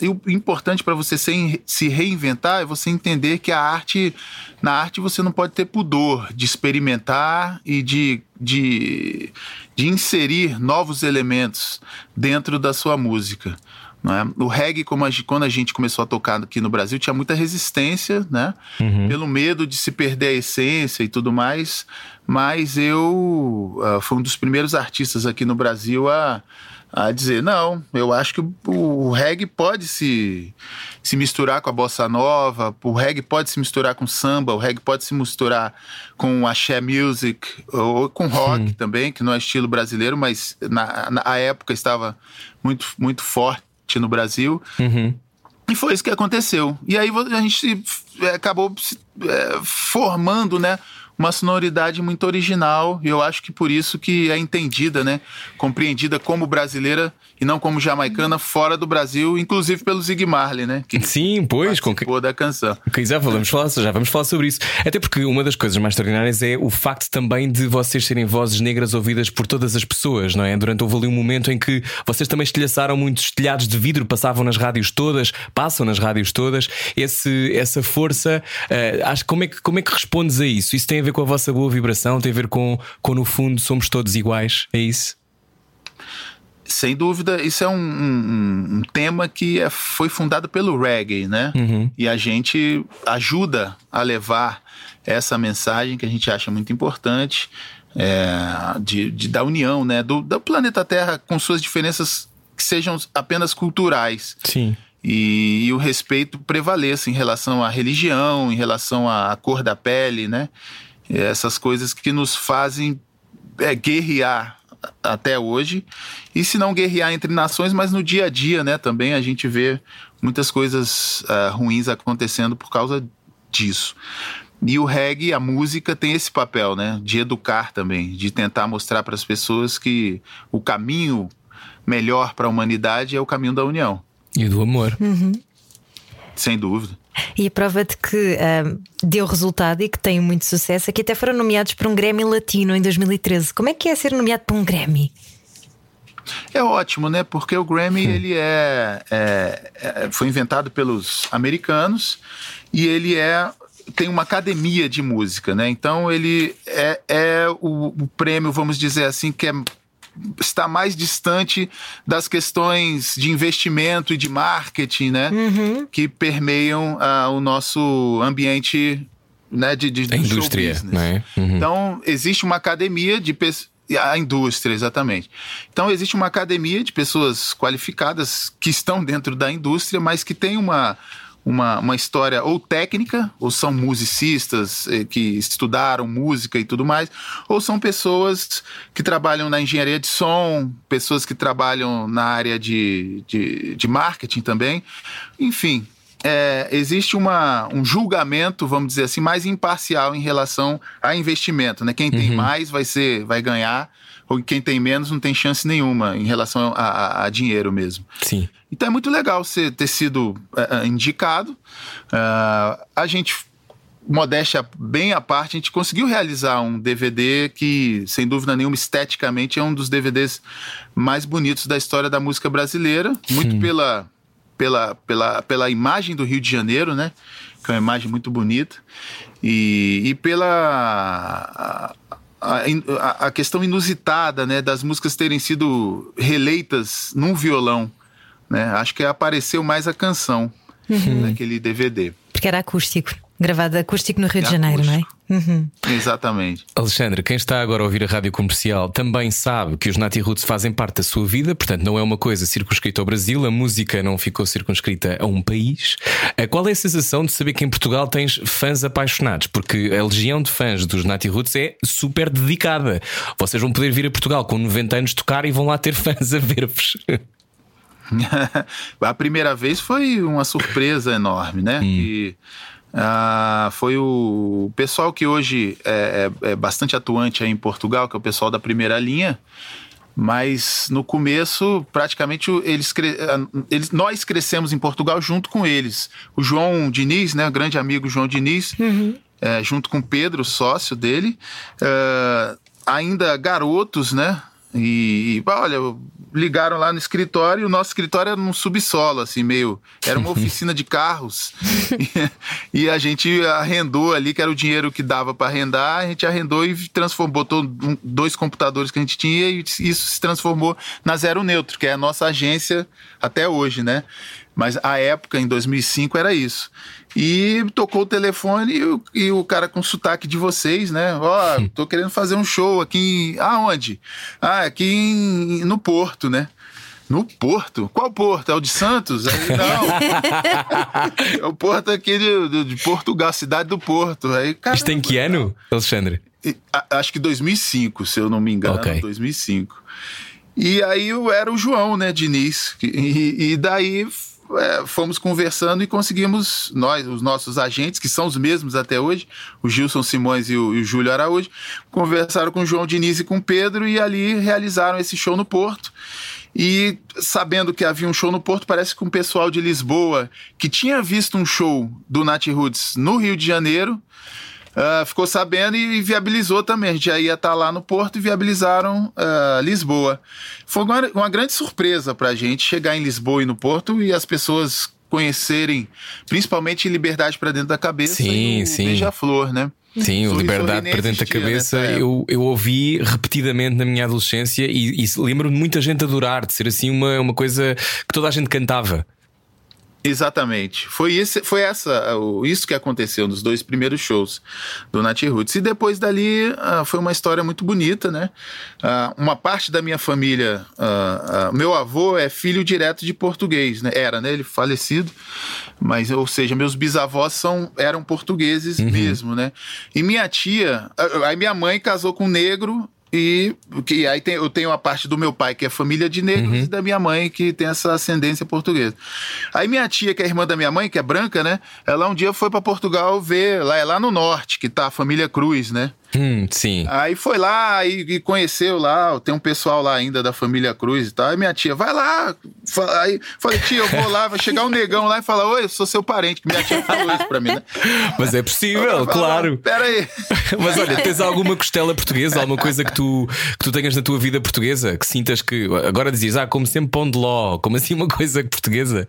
e o importante para você se, se reinventar é você entender que a arte, na arte você não pode ter pudor de experimentar e de, de, de inserir novos elementos dentro da sua música. Não é? O reggae, como a quando a gente começou a tocar aqui no Brasil, tinha muita resistência, né? Pelo medo de se perder a essência e tudo mais. Mas eu ah, fui um dos primeiros artistas aqui no Brasil a, a dizer: não, eu acho que o, o reggae pode se, se misturar com a bossa nova, o reggae pode se misturar com samba, o reggae pode se misturar com axé music ou com rock também, que não é estilo brasileiro, mas na, na época estava muito, muito forte no Brasil. E foi isso que aconteceu. E aí a gente é, acabou se, é, formando, né? Uma sonoridade muito original, e eu acho que por isso que é entendida, né? Compreendida como brasileira e não como jamaicana fora do Brasil, inclusive pelo Zig Marley, né? Que Sim, pois, com que... da canção. Ok, já vamos falar, já vamos falar sobre isso. Até porque uma das coisas mais extraordinárias é o facto também de vocês serem vozes negras ouvidas por todas as pessoas, não é? Durante houve ali um momento em que vocês também estilhaçaram muitos telhados de vidro, passavam nas rádios todas, passam nas rádios todas. Esse, essa força, eh, acho como é que como é que respondes a isso? Isso tem a ver com a vossa boa vibração, tem a ver com, com no fundo somos todos iguais, é isso? Sem dúvida, isso é um, um- um tema que é- foi fundado pelo reggae, né? E a gente ajuda a levar essa mensagem que a gente acha muito importante é, de, de- da união, né? Do, do planeta Terra com suas diferenças que sejam apenas culturais Sim. e, e o respeito prevaleça em relação à religião, em relação à cor da pele, né? E Essas coisas que nos fazem é, guerrear até hoje. E se não guerrear entre nações, mas no dia a dia, né? Também a gente vê muitas coisas ah, ruins acontecendo por causa disso. E o reggae, a música, tem esse papel, né? De educar também, de tentar mostrar para as pessoas que o caminho melhor para a humanidade é o caminho da união. E do amor. Sem dúvida. E a prova de que ah, deu resultado e que tem muito sucesso é que até foram nomeados para um Grammy Latino em 2013. Como é que é ser nomeado para um Grammy? É ótimo, né? Porque o Grammy ele é, é- é- foi inventado pelos americanos e ele é tem uma academia de música, né? Então ele é, é o, o prêmio, vamos dizer assim, que é está mais distante das questões de investimento e de marketing, né? Que permeiam ah, o nosso ambiente né, de, de A do show indústria, business. não é? Uhum. Então, existe uma academia de pessoas. A indústria, exatamente. Então, existe uma academia de pessoas qualificadas que estão dentro da indústria, mas que tem uma, uma, uma história ou técnica, ou são musicistas eh, que estudaram música e tudo mais, ou são pessoas que trabalham na engenharia de som, pessoas que trabalham na área de, de, de marketing também. Enfim, é, existe uma, um julgamento, vamos dizer assim, mais imparcial em relação a investimento. Né? Quem tem Uhum. mais vai ser, vai ganhar, ou quem tem menos não tem chance nenhuma em relação a, a- a dinheiro mesmo. Sim. Então é muito legal você ter sido é, é, indicado. Ah, a gente, modéstia bem à parte, a gente conseguiu realizar um DVD que, sem dúvida nenhuma, esteticamente é um dos DVDs mais bonitos da história da música brasileira. Muito pela, pela, pela, pela imagem do Rio de Janeiro, né? Que é uma imagem muito bonita. E, e pela. A, a- a questão inusitada né, das músicas terem sido releitas num violão. Né? Acho que apareceu mais a canção naquele DVD. Porque era acústico, gravado acústico no Rio de Janeiro, não é? acústico. Exatamente. Alexandre, quem está agora a ouvir a rádio comercial também sabe que os Nati Roots fazem parte da sua vida, portanto, não é uma coisa circunscrita ao Brasil, a música não ficou circunscrita a um país. Eh, Qual é a sensação de saber que em Portugal tens fãs apaixonados? Porque a legião de fãs dos Nati Roots é super dedicada. Vocês vão poder vir a Portugal com 90 anos tocar e vão lá ter fãs a ver-vos. a primeira vez foi uma surpresa enorme, né? Que, ah, foi o pessoal que hoje é, é- é bastante atuante aí em Portugal, que é o pessoal da primeira linha. Mas no começo, praticamente, eles, cre- ah, eles- nós crescemos em Portugal junto com eles. O João Diniz, né, o grande amigo João Diniz, é, junto com o Pedro, sócio dele, ah, ainda garotos, né? E, e, olha, ligaram lá no escritório, e o nosso escritório era num subsolo, assim, meio. Era uma oficina de carros. e, e a gente arrendou ali, que era o dinheiro que dava para arrendar, a gente arrendou e transformou, botou um- dois computadores que a gente tinha e isso se transformou na Zero Neutro, que é a nossa agência até hoje, né? Mas a época, em 2005, era isso. E tocou o telefone e o, e o cara com sotaque de vocês, né? Ó, tô querendo fazer um show aqui. Em, aonde? Ah, aqui em- no Porto, né? No Porto? Qual Porto? É o de Santos? Aí, não. é o Porto aqui de, de- Portugal, cidade do Porto. Aí, cara, Isto em que ano, Alexandre? e, a- acho que 2005, se eu não me engano. Ok. 2005. E aí eu era o João, né, Diniz. E, e daí é, fomos conversando e conseguimos, nós, os nossos agentes, que são os mesmos até hoje, o Gilson Simões e o, e o Júlio Araújo, conversaram com o João Diniz e com o Pedro e ali realizaram esse show no Porto. E sabendo que havia um show no Porto, parece que um pessoal de Lisboa que tinha visto um show do Nat Roots no Rio de Janeiro ah, ficou sabendo e viabilizou também. A gente já ia estar lá no Porto e viabilizaram ah, Lisboa. Foi uma, uma grande surpresa para a gente chegar em Lisboa e no Porto e as pessoas conhecerem, principalmente Liberdade para Dentro da Cabeça Sim, e sim. Beija-Flor, né? Sim, o Liberdade para dentro da existia cabeça eu, eu ouvi repetidamente na minha adolescência e, e lembro-me de muita gente adorar, de ser assim uma, uma coisa que toda a gente cantava. Exatamente. Foi, esse, foi essa, o- isso que aconteceu nos dois primeiros shows do Nat Roots. E depois dali ah, foi uma história muito bonita, né? Ah, uma parte da minha família, ah, meu avô é filho direto de português, né? Era, né? Ele falecido, mas, ou seja, meus bisavós são, eram portugueses mesmo, né? E minha tia, aí minha mãe casou com um negro. E que aí tem- eu tenho a parte do meu pai, que é família de negros, e da minha mãe, que tem essa ascendência portuguesa. Aí minha tia, que é irmã da minha mãe, que é branca, né? Ela um dia foi para Portugal ver, lá é lá no norte, que tá a família Cruz, né? Hum, sim. Aí foi lá e, e conheceu lá, tem um pessoal lá ainda da família Cruz e tal. Aí minha tia, vai lá. Aí falei, tia, eu vou lá, vai chegar um negão lá e falar, oi, eu sou seu parente, que minha tia falou isso pra mim, né? Mas é possível, claro. Pera aí. Mas olha, tens alguma costela portuguesa, alguma coisa que tu, que tu tenhas na tua vida portuguesa, que sintas que agora dizias, ah, como sempre pão de ló, como assim uma coisa portuguesa?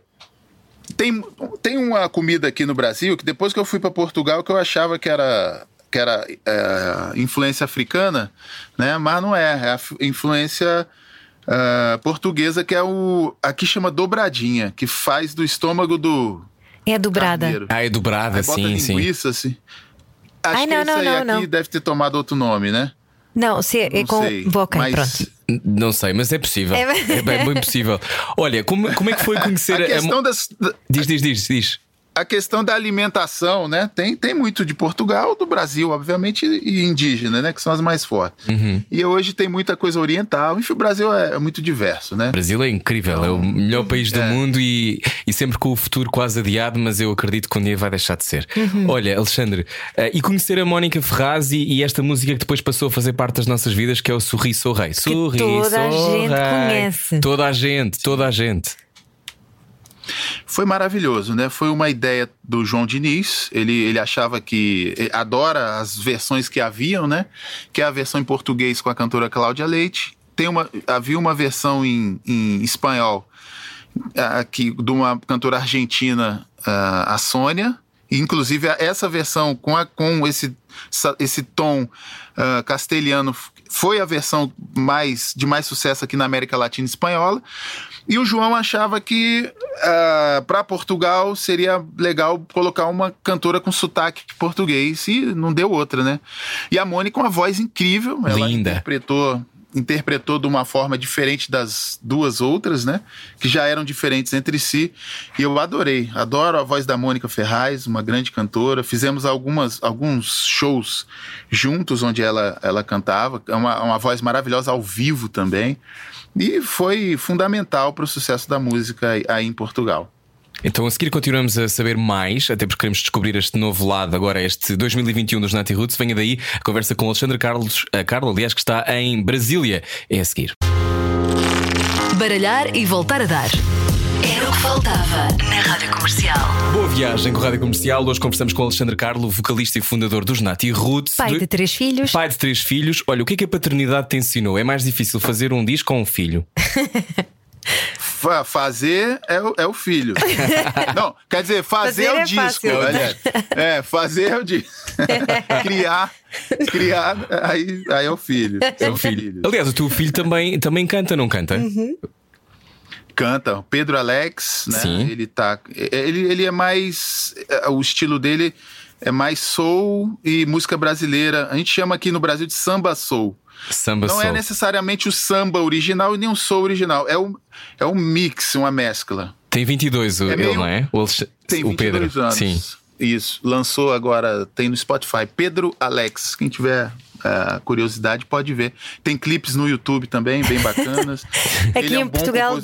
Tem, tem uma comida aqui no Brasil que depois que eu fui para Portugal que eu achava que era que era é, influência africana, né? Mas não é, é a influência é, portuguesa que é o aqui chama dobradinha, que faz do estômago do É dobrada. carneiro. Ah, é dobrada, bota sim, sim. linguiça, assim. Acho Ai, que não, esse não, aí não, aqui não. deve ter tomado outro nome, né? Não, se é, é Não com. sei. Ok, mas pronto. Não sei, mas é possível. É- É, bem, bem possível. Olha, como, como é que foi conhecer a a. questão das, Diz, diz, diz, diz. A questão da alimentação, né? Tem, tem muito de Portugal, do Brasil, obviamente, e indígena, né? Que são as mais fortes. Uhum. E hoje tem muita coisa oriental. Enfim, o Brasil é, é muito diverso, né? O Brasil é incrível, é o melhor país do É. mundo e, e sempre com o futuro quase adiado, mas eu acredito que um dia vai deixar de ser. Olha, Alexandre, eh, e conhecer a Mónica Ferraz e, e esta música que depois passou a fazer parte das nossas vidas, que é o Sorri Sou Rei. Sorri, toda a gente rei. conhece. Toda a gente, toda a gente. Foi maravilhoso, né? Foi uma ideia do João Diniz. Ele, ele achava que. ele adora as versões que haviam, né? Que é a versão em português com a cantora Cláudia Leite. Tem uma, havia uma versão em, em espanhol ah, que, de uma cantora argentina, ah, a Sônia. Inclusive, essa versão com, a, com esse, esse tom ah, castelhano foi a versão mais de mais sucesso aqui na América Latina e espanhola. E o João achava que para Portugal seria legal colocar uma cantora com sotaque português e não deu outra, né? E a Mônica com uma voz incrível, ela Linda. interpretou interpretou de uma forma diferente das duas outras, né? Que já eram diferentes entre si. E eu adorei. Adoro a voz da Mônica Ferraz, uma grande cantora. Fizemos algumas, alguns shows juntos onde ela, ela cantava. É uma, uma voz maravilhosa ao vivo também. E foi fundamental para o sucesso da música aí- em Portugal. Então a seguir continuamos a saber mais, até porque queremos descobrir este novo lado, agora este 2021 dos Nati Roots. Venha daí a conversa com Alexandre Carlos, a Carlos, aliás, que está em Brasília. É a seguir. Baralhar e voltar a dar. Era o que faltava na Rádio Comercial. Boa viagem com a Rádio Comercial. Hoje conversamos com Alexandre Carlo, vocalista e fundador dos Nati Roots. Pai de três filhos. Pai de três filhos. Olha, o que é que a paternidade te ensinou? É mais difícil fazer um disco ou um filho? Fa- fazer é o, é o filho. Não, quer dizer, fazer, Fazer é o é disco. fácil. aliás. É, fazer é o disco. criar, criar, aí, aí é o filho. É o filho. Aliás, o teu filho também, também canta, não canta? Uhum. Canta. Pedro Alex, né? Sim. Ele tá. Ele, ele é mais. é, O estilo dele é mais soul e música brasileira. A gente chama aqui no Brasil de samba soul. Samba Não é soul. necessariamente o samba original e nem o soul original. É um, é um mix, uma mescla. Tem 22 o, É ele, meio- não é? O, Tem o 22 Pedro. anos. Sim. Isso. Lançou agora, tem no Spotify. Pedro Alex. Quem tiver eh, curiosidade pode ver. Tem clipes no YouTube também, bem bacanas. Aqui Ele é um em bom Portugal-.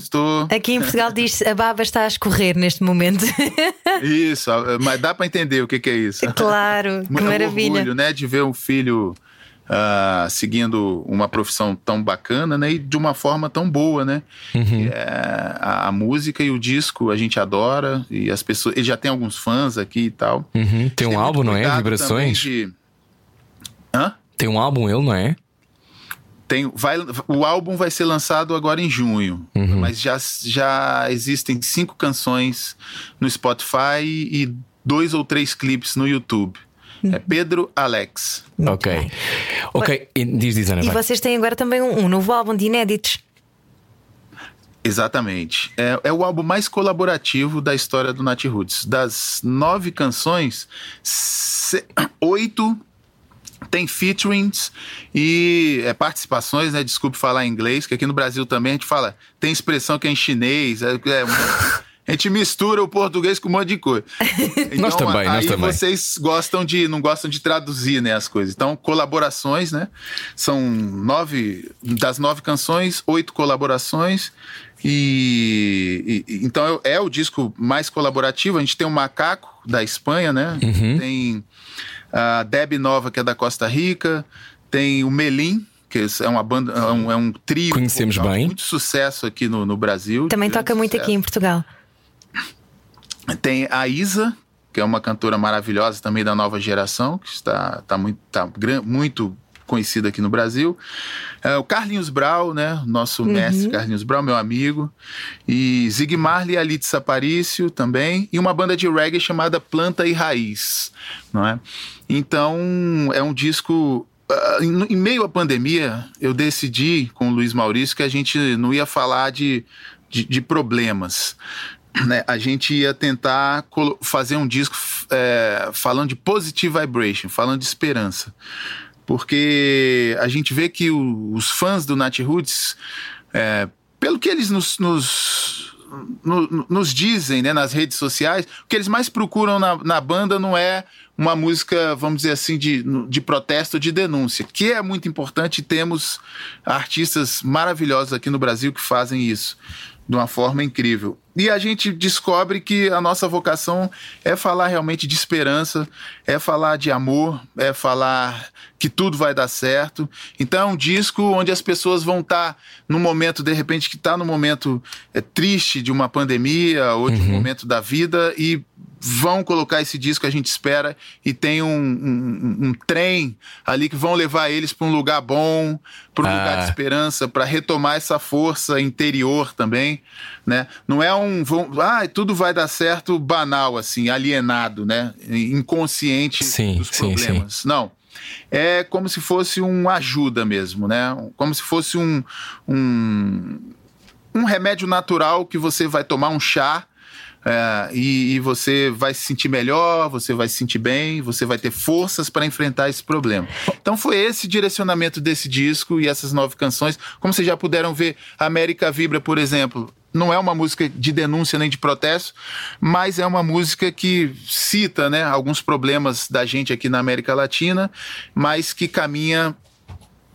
Aqui em Portugal diz a baba está a escorrer neste momento. Isso, mas dá pra entender o que, que é isso. claro, que É um maravilha. orgulho, né, de ver um filho ah, seguindo uma profissão tão bacana, né, e de uma forma tão boa, né? Uhum. É a, a música e o disco a gente adora e as pessoas, ele já tem alguns fãs aqui e tal. Uhum. Tem um álbum, não é? Vibrações. de- Hã? Tem um álbum, ele, não é? Tem, vai, o álbum vai ser lançado agora em junho, Uhum. mas já, já existem cinco canções no Spotify e dois ou três clipes no YouTube. É Pedro Alex. ok. Ok, e diz, diz Ana. E vai. vocês têm agora também um, um novo álbum de inéditos. Exatamente. É, é o álbum mais colaborativo da história do Nat Roots. Das nove canções, se- oito tem featurings e é, participações, né? Desculpe falar em inglês, que aqui no Brasil também a gente fala, tem expressão que é em chinês, é, é a gente mistura o português com um monte de coisa. Nós também, nós aí também. vocês gostam de, não gostam de traduzir, né, as coisas. Então, colaborações, né? São nove, das nove canções, oito colaborações. E, e- então é, é o disco mais colaborativo. A gente tem o Macaco da Espanha, né? Uhum. Tem a Deb Nova, que é da Costa Rica. Tem o Melim, que é uma banda, é um, é um trio. Conhecemos vocal bem. Muito sucesso aqui no, no Brasil. Também toca muito sucesso. aqui em Portugal. Tem a Isa, que é uma cantora maravilhosa também da nova geração, que está, tá muito, tá gran- muito conhecida aqui no Brasil. É, o Carlinhos Brau, né? Nosso mestre Carlinhos Brau, meu amigo. E Zig Marley e Alitza Aparício também. E uma banda de reggae chamada Planta e Raiz, não é? Então, é um disco... ah, Em em meio à pandemia, eu decidi com o Luiz Maurício que a gente não ia falar de, de, de problemas né, a gente ia tentar fazer um disco é, falando de positive vibration, falando de esperança. Porque a gente vê que o- os fãs do Nat Roots, é, pelo que eles nos, nos, no- nos dizem né, nas redes sociais, o que eles mais procuram na, na banda não é uma música, vamos dizer assim, de, de protesto, de denúncia, que é muito importante temos artistas maravilhosos aqui no Brasil que fazem isso de uma forma incrível. E a gente descobre que a nossa vocação é falar realmente de esperança, é falar de amor, é falar que tudo vai dar certo. Então é um disco onde as pessoas vão estar no momento, de repente, que está no momento é, triste de uma pandemia ou de um momento da vida e vão colocar esse disco, a gente espera, e tem um, um- um trem ali que vão levar eles para um lugar bom, para um Ah. lugar de esperança, para retomar essa força interior também, né? Não é um, vão, ah, tudo vai dar certo banal assim, alienado, né? Inconsciente Sim, dos sim, problemas. Não. É como se fosse uma ajuda mesmo, né? Como se fosse um, um, um remédio natural que você vai tomar um chá é, e, e você vai se sentir melhor, você vai se sentir bem, você vai ter forças para enfrentar esse problema. Então foi esse direcionamento desse disco e essas nove canções. Como vocês já puderam ver, América Vibra, por exemplo, não é uma música de denúncia nem de protesto, mas é uma música que cita né, alguns problemas da gente aqui na América Latina, mas que caminha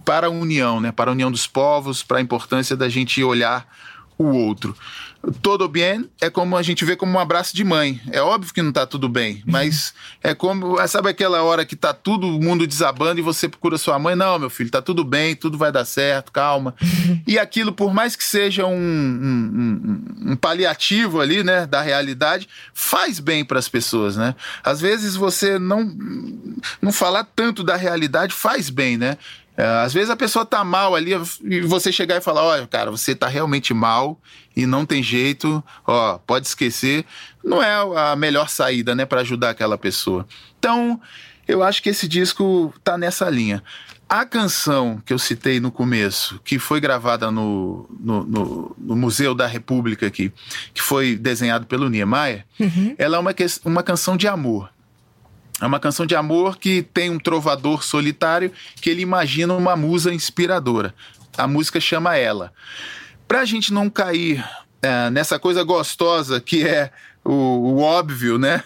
para a união, né? para a união dos povos, para a importância da gente olhar o outro. Todo bem é como a gente vê como um abraço de mãe. É óbvio que não está tudo bem, mas é como, sabe aquela hora que tá todo mundo desabando e você procura sua mãe? Não, meu filho, tá tudo bem, tudo vai dar certo, calma. E aquilo, por mais que seja um, um- um- um paliativo ali, né, da realidade, faz bem para as pessoas, né? Às vezes você não não falar tanto da realidade faz bem, né? É, às vezes a pessoa tá mal ali e você chegar e falar, olha, cara, você tá realmente mal e não tem jeito, ó, pode esquecer. Não é a melhor saída, né, para ajudar aquela pessoa. Então, eu acho que esse disco tá nessa linha. A canção que eu citei no começo, que foi gravada no, no, no- no Museu da República aqui, que foi desenhado pelo Niemeyer, ela é uma, uma canção de amor. É uma canção de amor que tem um trovador solitário que ele imagina uma musa inspiradora. A música chama Ela. Pra gente não cair é, nessa coisa gostosa que é o, o óbvio, né?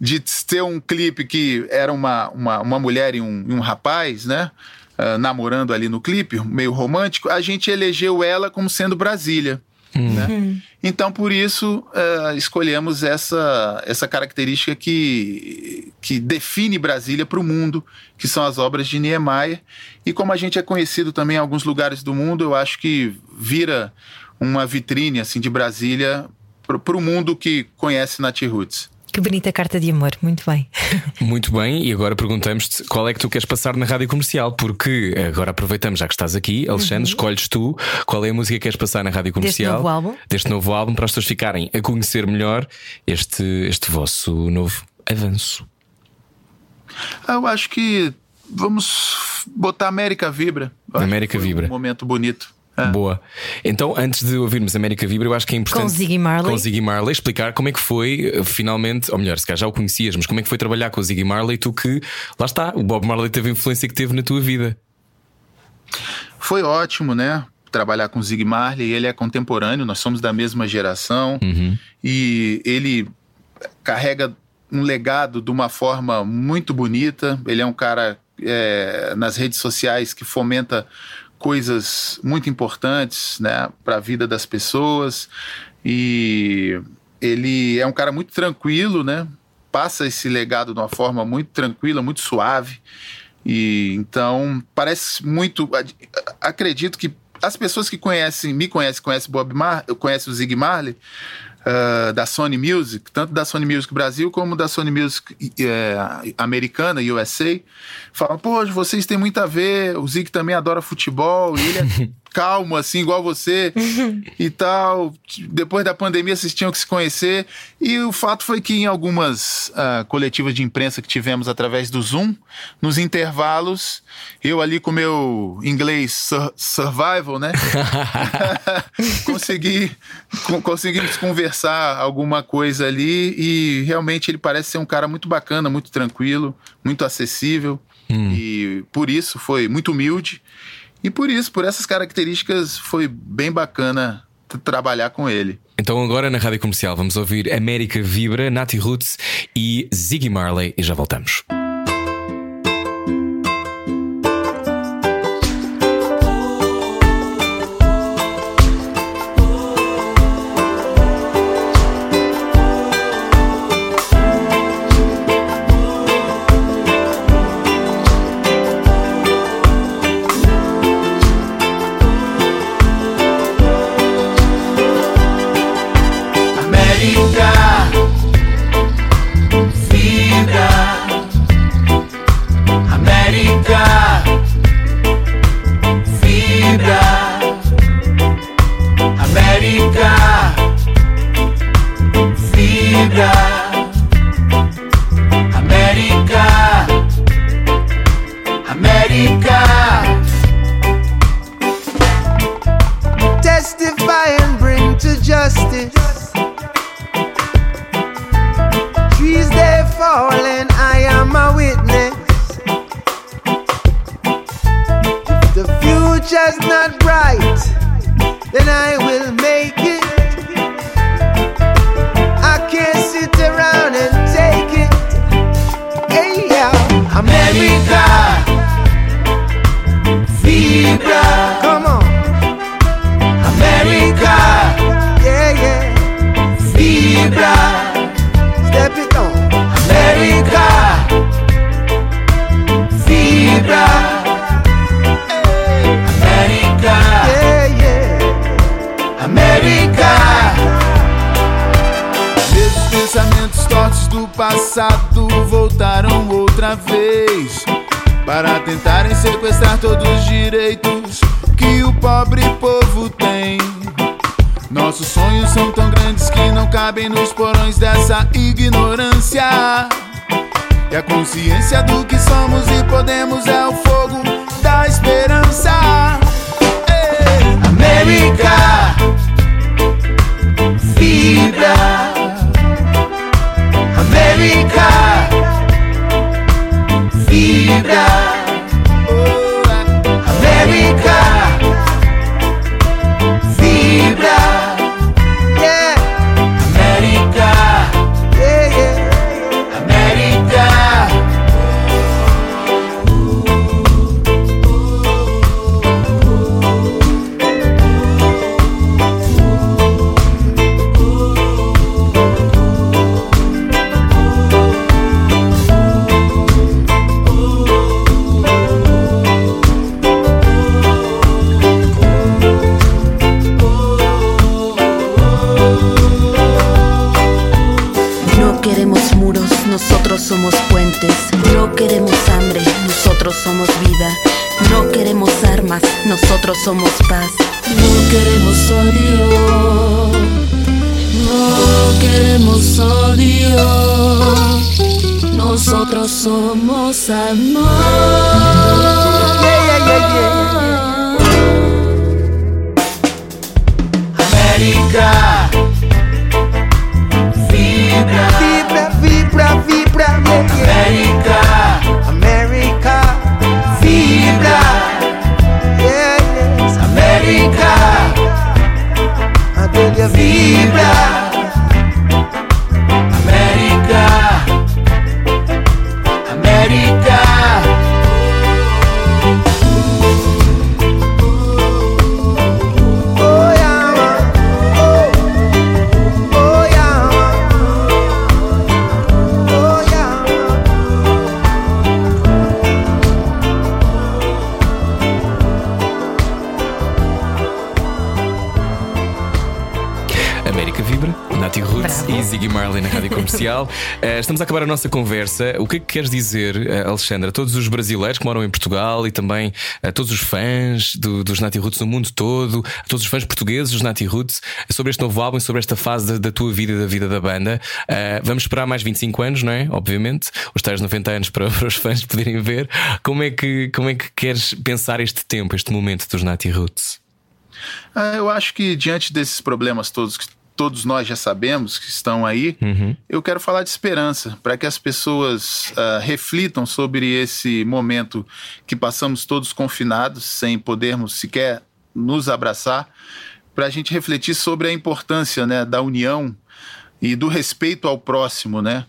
De ter um clipe que era uma, uma, uma mulher e um, um rapaz, né? ah, namorando ali no clipe, meio romântico, a gente elegeu ela como sendo Brasília. Né? Então, por isso, eh, escolhemos essa, essa característica que, que define Brasília para o mundo, que são as obras de Niemeyer. E como a gente é conhecido também em alguns lugares do mundo, eu acho que vira uma vitrine assim de Brasília para o mundo que conhece Nat Roots. Que bonita carta de amor, muito bem. Muito bem, e agora perguntamos-te qual é que tu queres passar na rádio comercial, porque agora aproveitamos, já que estás aqui, Alexandre, escolhes tu qual é a música que queres passar na rádio comercial novo álbum? deste novo álbum para as pessoas ficarem a conhecer melhor este, este vosso novo avanço. Eu acho que vamos botar América Vibra. América Vibra. Um momento bonito. É. Boa. Então, antes de ouvirmos América Vibra, eu acho que é importante. Com Ziggy Marley. Com Ziggy Marley, explicar como é que foi, eh, finalmente, ou melhor, se calhar já o conhecias, mas como é que foi trabalhar com o Ziggy Marley, tu que, lá está, o Bob Marley teve a influência que teve na tua vida. Foi ótimo, né? Trabalhar com o Zig Marley, ele é contemporâneo, nós somos da mesma geração e ele carrega um legado de uma forma muito bonita. Ele é um cara é, nas redes sociais que fomenta coisas muito importantes, né, para a vida das pessoas e ele é um cara muito tranquilo, né? Passa esse legado de uma forma muito tranquila, muito suave. E então parece muito. Acredito que as pessoas que conhecem, me conhecem, conhecem Bob Mar, conhecem o Zig Marley, ah, da Sony Music, tanto da Sony Music Brasil como da Sony Music eh, americana, USA, falam, pô, vocês têm muito a ver, o Zig também adora futebol, e ele é calmo, assim, igual você e tal. Depois da pandemia, vocês tinham que se conhecer. E o fato foi que em algumas ah, coletivas de imprensa que tivemos através do Zoom, nos intervalos, eu ali com meu inglês sur- survival, né? consegui, con- conseguimos conversar alguma coisa ali e realmente ele parece ser um cara muito bacana, muito tranquilo, muito acessível e por isso foi muito humilde e por isso, por essas características, foi bem bacana trabalhar com ele. Então agora na Rádio Comercial vamos ouvir América Vibra, Nati Roots e Ziggy Marley e já voltamos. Comercial. Eh, estamos a acabar a nossa conversa. O que é que queres dizer, eh, Alexandra, a todos os brasileiros que moram em Portugal e também a todos os fãs do- dos Nati Roots no mundo todo, a todos os fãs portugueses dos Nati Roots, sobre este novo álbum e sobre esta fase da, da tua vida e da vida da banda? Eh, vamos esperar mais 25 anos, não é? Obviamente, os tais 90 anos para, para os fãs poderem ver. Como é, que, como é que queres pensar este tempo, este momento dos Nati Roots? Ah, Eu acho que diante desses problemas todos que todos nós já sabemos que estão aí, eu quero falar de esperança, para que as pessoas ah, reflitam sobre esse momento que passamos todos confinados, sem podermos sequer nos abraçar, para a gente refletir sobre a importância né, da união e do respeito ao próximo, né?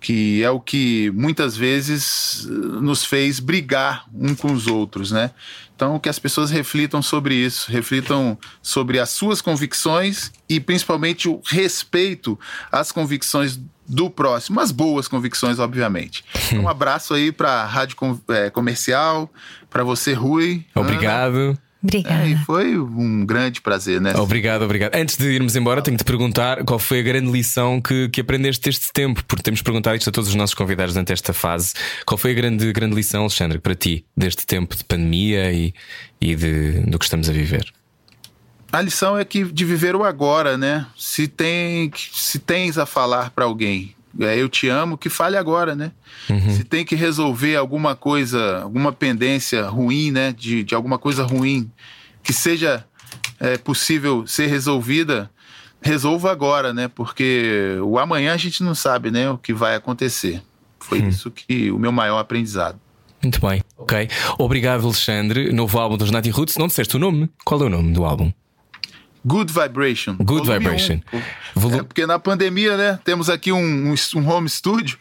Que é o que muitas vezes nos fez brigar um com os outros, né? Então, que as pessoas reflitam sobre isso, reflitam sobre as suas convicções e principalmente o respeito às convicções do próximo, as boas convicções, obviamente. Então, um abraço aí para a Rádio é, Comercial, para você, Rui. Ana. Obrigada. É, e foi um grande prazer, né? Obrigado, obrigado. Antes de irmos embora, tenho de te perguntar qual foi a grande lição que, que aprendeste deste tempo, porque temos perguntado isto a todos os nossos convidados durante esta fase. Qual foi a grande, grande lição, Alexandre, para ti, deste tempo de pandemia e, e de, do que estamos a viver? A lição é que de viver o agora, né? Se tem, se tens a falar para alguém, é, eu te amo, que fale agora, né? Se tem que resolver alguma coisa, alguma pendência ruim, né? De, de alguma coisa ruim que seja é, possível ser resolvida, resolva agora, né? Porque o amanhã a gente não sabe, né? O que vai acontecer. Foi isso que o meu maior aprendizado. Muito bem, ok. Obrigado, Alexandre. Novo álbum dos Natty Roots. Não disseste o nome? Qual é o nome do álbum? Good Vibration. Good volume Vibration. um. Volu- É porque na pandemia, né, temos aqui um, um, um home studio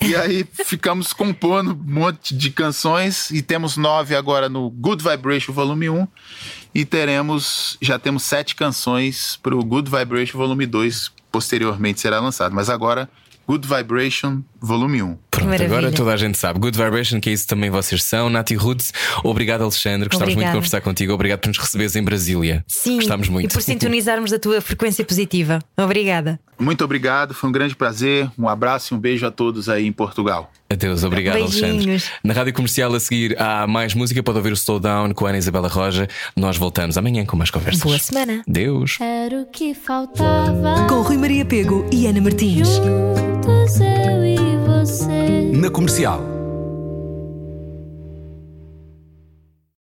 e aí ficamos compondo um monte de canções e temos nove agora no Good Vibration Volume 1 e teremos, já temos sete canções para o Good Vibration Volume 2, posteriormente será lançado, mas agora Good Vibration Volume 1. Pronto, Maravilha. agora toda a gente sabe. Good Vibration, que é isso também vocês são. Nati Roots, obrigado, Alexandre. Gostávamos muito de conversar contigo. Obrigado por nos receberes em Brasília. Sim, Gostámos muito. e por sintonizarmos a tua frequência positiva. Obrigada. Muito obrigado, foi um grande prazer, um abraço e um beijo a todos aí em Portugal. Adeus, obrigado, Beijinhos. Alexandre. Na rádio comercial a seguir há mais música. Pode ouvir o Slowdown com a Ana Isabela Roja. Nós voltamos amanhã com mais conversas. Boa semana. Deus. Era o que faltava. Com Rui Maria Pego e Ana Martins. Juntos eu e você. Na comercial.